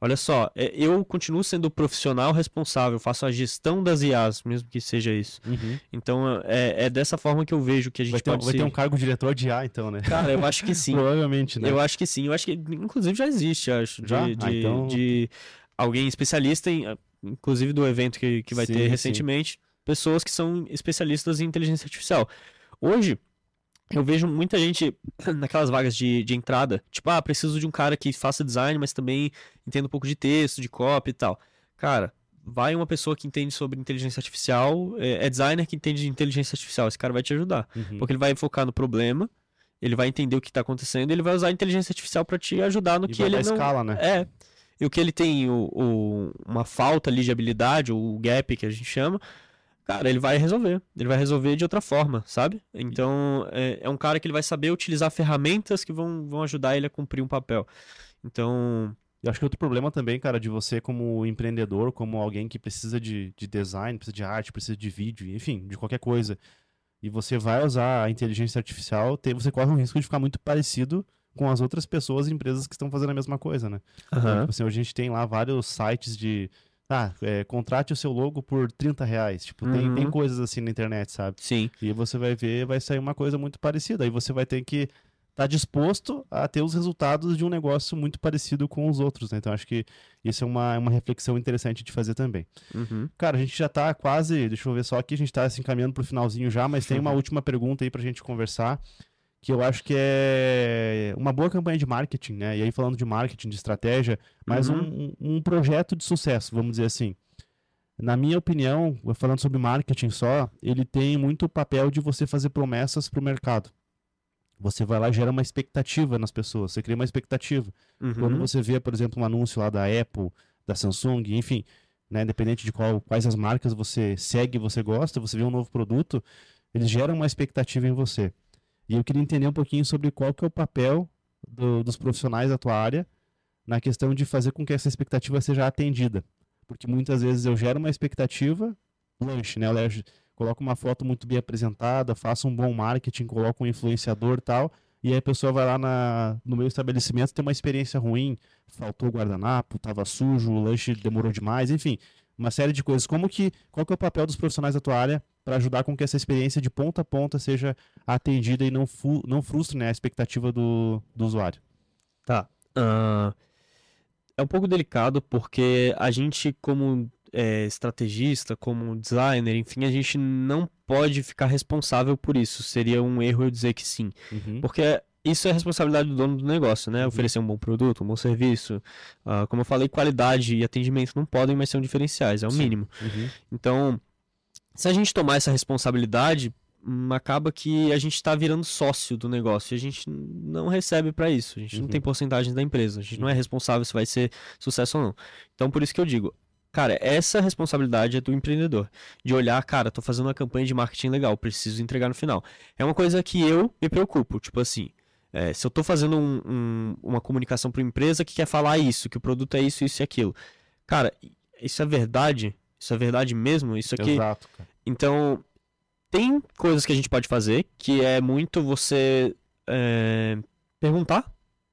Olha só, é, eu continuo sendo o profissional responsável, faço a gestão das IAs, mesmo que seja isso. Uhum. Então é, é, dessa forma que eu vejo que a gente vai ter, pode vai ser... ter um cargo diretor de IA, então, né? Cara, eu acho que sim. Provavelmente, né? Eu acho que sim. Eu acho que, inclusive, já existe, acho, de, ah, de, então... de, alguém especialista em, inclusive do evento que, que vai sim, ter recentemente, sim. pessoas que são especialistas em inteligência artificial. Hoje, eu vejo muita gente naquelas vagas de, de entrada, tipo, ah, preciso de um cara que faça design, mas também entenda um pouco de texto, de copy e tal. Cara, vai uma pessoa que entende sobre inteligência artificial, é, é designer que entende de inteligência artificial, esse cara vai te ajudar. Uhum. Porque ele vai focar no problema, ele vai entender o que está acontecendo, ele vai usar a inteligência artificial para te ajudar no e que ele não... escala, né? É. E o que ele tem, o, o, uma falta ali de habilidade, o gap que a gente chama, cara, ele vai resolver. Ele vai resolver de outra forma, sabe? Então, é, é, um cara que ele vai saber utilizar ferramentas que vão, vão ajudar ele a cumprir um papel. Então. Eu acho que outro problema também, cara, de você como empreendedor, como alguém que precisa de, de design, precisa de arte, precisa de vídeo, enfim, de qualquer coisa, e você vai usar a inteligência artificial, você corre um risco de ficar muito parecido com as outras pessoas e empresas que estão fazendo a mesma coisa, né? Uhum. Então, tipo assim, a gente tem lá vários sites de ah, é, contrate o seu logo por 30 reais. Tipo, uhum. tem, tem uhum. coisas assim na internet, sabe? Sim. E você vai ver, vai sair uma coisa muito parecida. Aí você vai ter que estar tá disposto a ter os resultados de um negócio muito parecido com os outros, né? Então acho que isso é uma, uma reflexão interessante de fazer também. Uhum. Cara, a gente já tá quase, deixa eu ver só aqui, a gente tá se encaminhando pro finalzinho já, mas tem uma última pergunta aí pra gente conversar que eu acho que é uma boa campanha de marketing, né? E aí falando de marketing, de estratégia, mas uhum. um, um projeto de sucesso, vamos dizer assim. Na minha opinião, falando sobre marketing só, ele tem muito o papel de você fazer promessas para o mercado. Você vai lá e gera uma expectativa nas pessoas, você cria uma expectativa. Uhum. Quando você vê, por exemplo, um anúncio lá da Apple, da Samsung, enfim, né, independente de qual, quais as marcas você segue, você gosta, você vê um novo produto, eles geram uma expectativa em você. E eu queria entender um pouquinho sobre qual que é o papel do, dos profissionais da tua área na questão de fazer com que essa expectativa seja atendida. Porque muitas vezes eu gero uma expectativa, lanche, né? Eu coloco uma foto muito bem apresentada, faço um bom marketing, coloco um influenciador tal, e aí a pessoa vai lá na, no meu estabelecimento tem uma experiência ruim, faltou guardanapo, tava sujo, o lanche demorou demais, enfim, uma série de coisas. Como que, qual que é o papel dos profissionais da tua área para ajudar com que essa experiência de ponta a ponta seja atendida e não, fu, não frustre né, a expectativa do, do usuário? Tá. Uh, é um pouco delicado porque a gente, como é, estrategista, como designer, enfim, a gente não pode ficar responsável por isso. Seria um erro eu dizer que sim. Uhum. Porque isso é responsabilidade do dono do negócio, né? Uhum. Oferecer um bom produto, um bom serviço. Uh, como eu falei, qualidade e atendimento não podem mais ser um diferenciais, é o sim. mínimo. Uhum. Então, se a gente tomar essa responsabilidade, hum, acaba que a gente está virando sócio do negócio e a gente não recebe para isso. A gente uhum. não tem porcentagem da empresa. A gente não é responsável se vai ser sucesso ou não. Então, por isso que eu digo, Cara, essa responsabilidade é do empreendedor. De olhar, cara, tô fazendo uma campanha de marketing legal, preciso entregar no final. É uma coisa que eu me preocupo. Tipo assim, é, se eu tô fazendo um, um, uma comunicação para uma empresa que quer falar isso, que o produto é isso, isso e aquilo. Cara, isso é verdade? Isso é verdade mesmo? Isso aqui. Exato, cara. Então, tem coisas que a gente pode fazer que é muito você é, perguntar.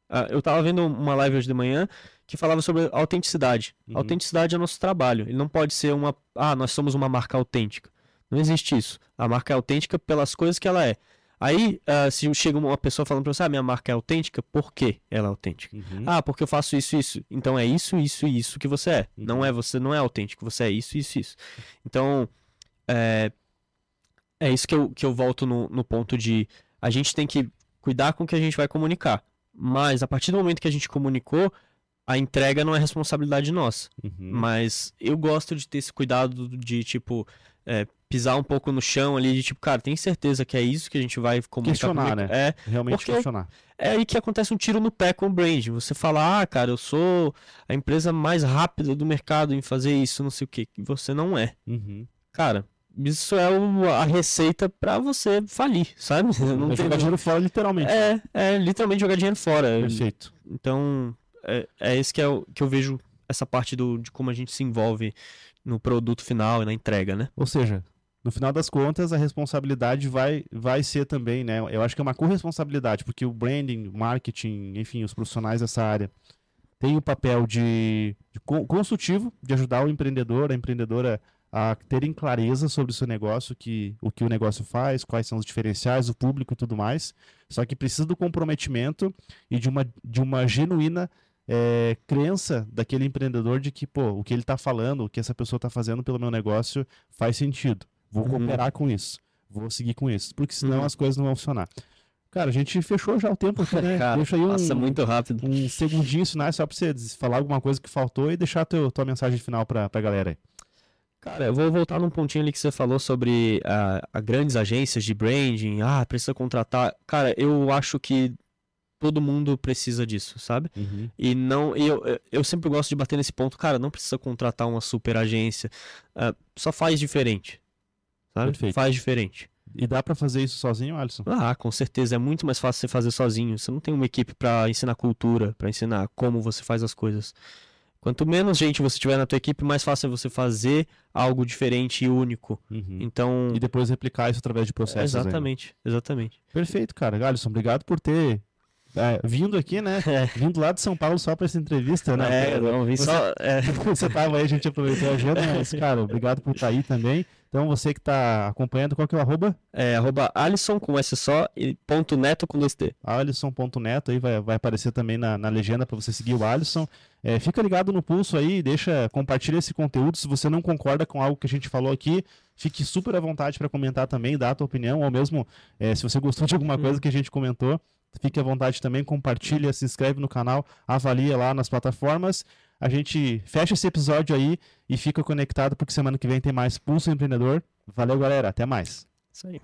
Ah, eu tava vendo uma live hoje de manhã que falava sobre autenticidade. Uhum. Autenticidade é nosso trabalho. Ele não pode ser uma. Ah, nós somos uma marca autêntica. Não existe isso. A marca é autêntica pelas coisas que ela é. Aí, uh, se chega uma pessoa falando pra você, ah, minha marca é autêntica, por que ela é autêntica? Uhum. Ah, porque eu faço isso, isso. Então é isso, isso e isso que você é. Uhum. Não é você, não é autêntico, você é isso, isso, isso. Então, é, é isso que eu, que eu volto no, no ponto de a gente tem que cuidar com o que a gente vai comunicar. Mas a partir do momento que a gente comunicou, a entrega não é responsabilidade nossa. Uhum. Mas eu gosto de ter esse cuidado de, tipo, é, pisar um pouco no chão ali, de tipo, cara, tem certeza que é isso que a gente vai comunicar? Questionar, né? É, Realmente questionar. É aí que acontece um tiro no pé com o brand. Você fala, ah, cara, eu sou a empresa mais rápida do mercado em fazer isso, não sei o que. Você não é. Uhum. Cara, isso é a receita para você falir, sabe? Não é tem... jogar dinheiro fora, literalmente. É, é literalmente jogar dinheiro fora. Perfeito. Então, é, é esse que, é o, que eu vejo essa parte do, de como a gente se envolve no produto final e na entrega, né? Ou seja, no final das contas, a responsabilidade vai, vai ser também, né? Eu acho que é uma corresponsabilidade, porque o branding, marketing, enfim, os profissionais dessa área têm o papel de, de consultivo, de ajudar o empreendedor, a empreendedora a terem clareza sobre o seu negócio, que, o que o negócio faz, quais são os diferenciais, o público e tudo mais. Só que precisa do comprometimento e de uma, de uma genuína é, crença daquele empreendedor de que, pô, o que ele está falando, o que essa pessoa está fazendo pelo meu negócio faz sentido. Vou uhum. cooperar com isso. Vou seguir com isso. Porque senão uhum. as coisas não vão funcionar. Cara, a gente fechou já o tempo né? Cara, Deixa aí um, passa muito rápido. Um segundinho sinais só para você falar alguma coisa que faltou e deixar a teu, tua mensagem final para a galera aí. Cara, eu vou voltar num pontinho ali que você falou sobre a grandes agências de branding. Ah, precisa contratar. Cara, eu acho que todo mundo precisa disso, sabe? Uhum. E não, eu, eu sempre gosto de bater nesse ponto, cara, não precisa contratar uma super agência, uh, só faz diferente, sabe? Perfeito. Faz diferente. E dá para fazer isso sozinho, Alisson? Ah, com certeza, é muito mais fácil você fazer sozinho. Você não tem uma equipe para ensinar cultura, para ensinar como você faz as coisas. Quanto menos gente você tiver na tua equipe, mais fácil é você fazer algo diferente e único. Uhum. Então, e depois replicar isso através de processos. Exatamente, ainda. exatamente. Perfeito, cara. Alisson, obrigado por ter é, vindo aqui, né? É. Vindo lá de São Paulo só para essa entrevista, né? É, não, vim você, só. É. Você tava aí, a gente aproveitou a agenda, mas, cara, obrigado por estar tá aí também. Então, você que está acompanhando, qual que é o arroba? É, arroba Alisson com S só e ponto neto com dois T. Alisson.neto aí vai, vai aparecer também na, na legenda para você seguir o Alisson. É, fica ligado no pulso aí, deixa, compartilha esse conteúdo. Se você não concorda com algo que a gente falou aqui, fique super à vontade para comentar também, dar a tua opinião, ou mesmo é, se você gostou de alguma coisa que a gente comentou, Fique à vontade também, compartilha, se inscreve no canal, avalia lá nas plataformas. A gente fecha esse episódio aí e fica conectado porque semana que vem tem mais Pulso Empreendedor. Valeu, galera. Até mais. Isso aí.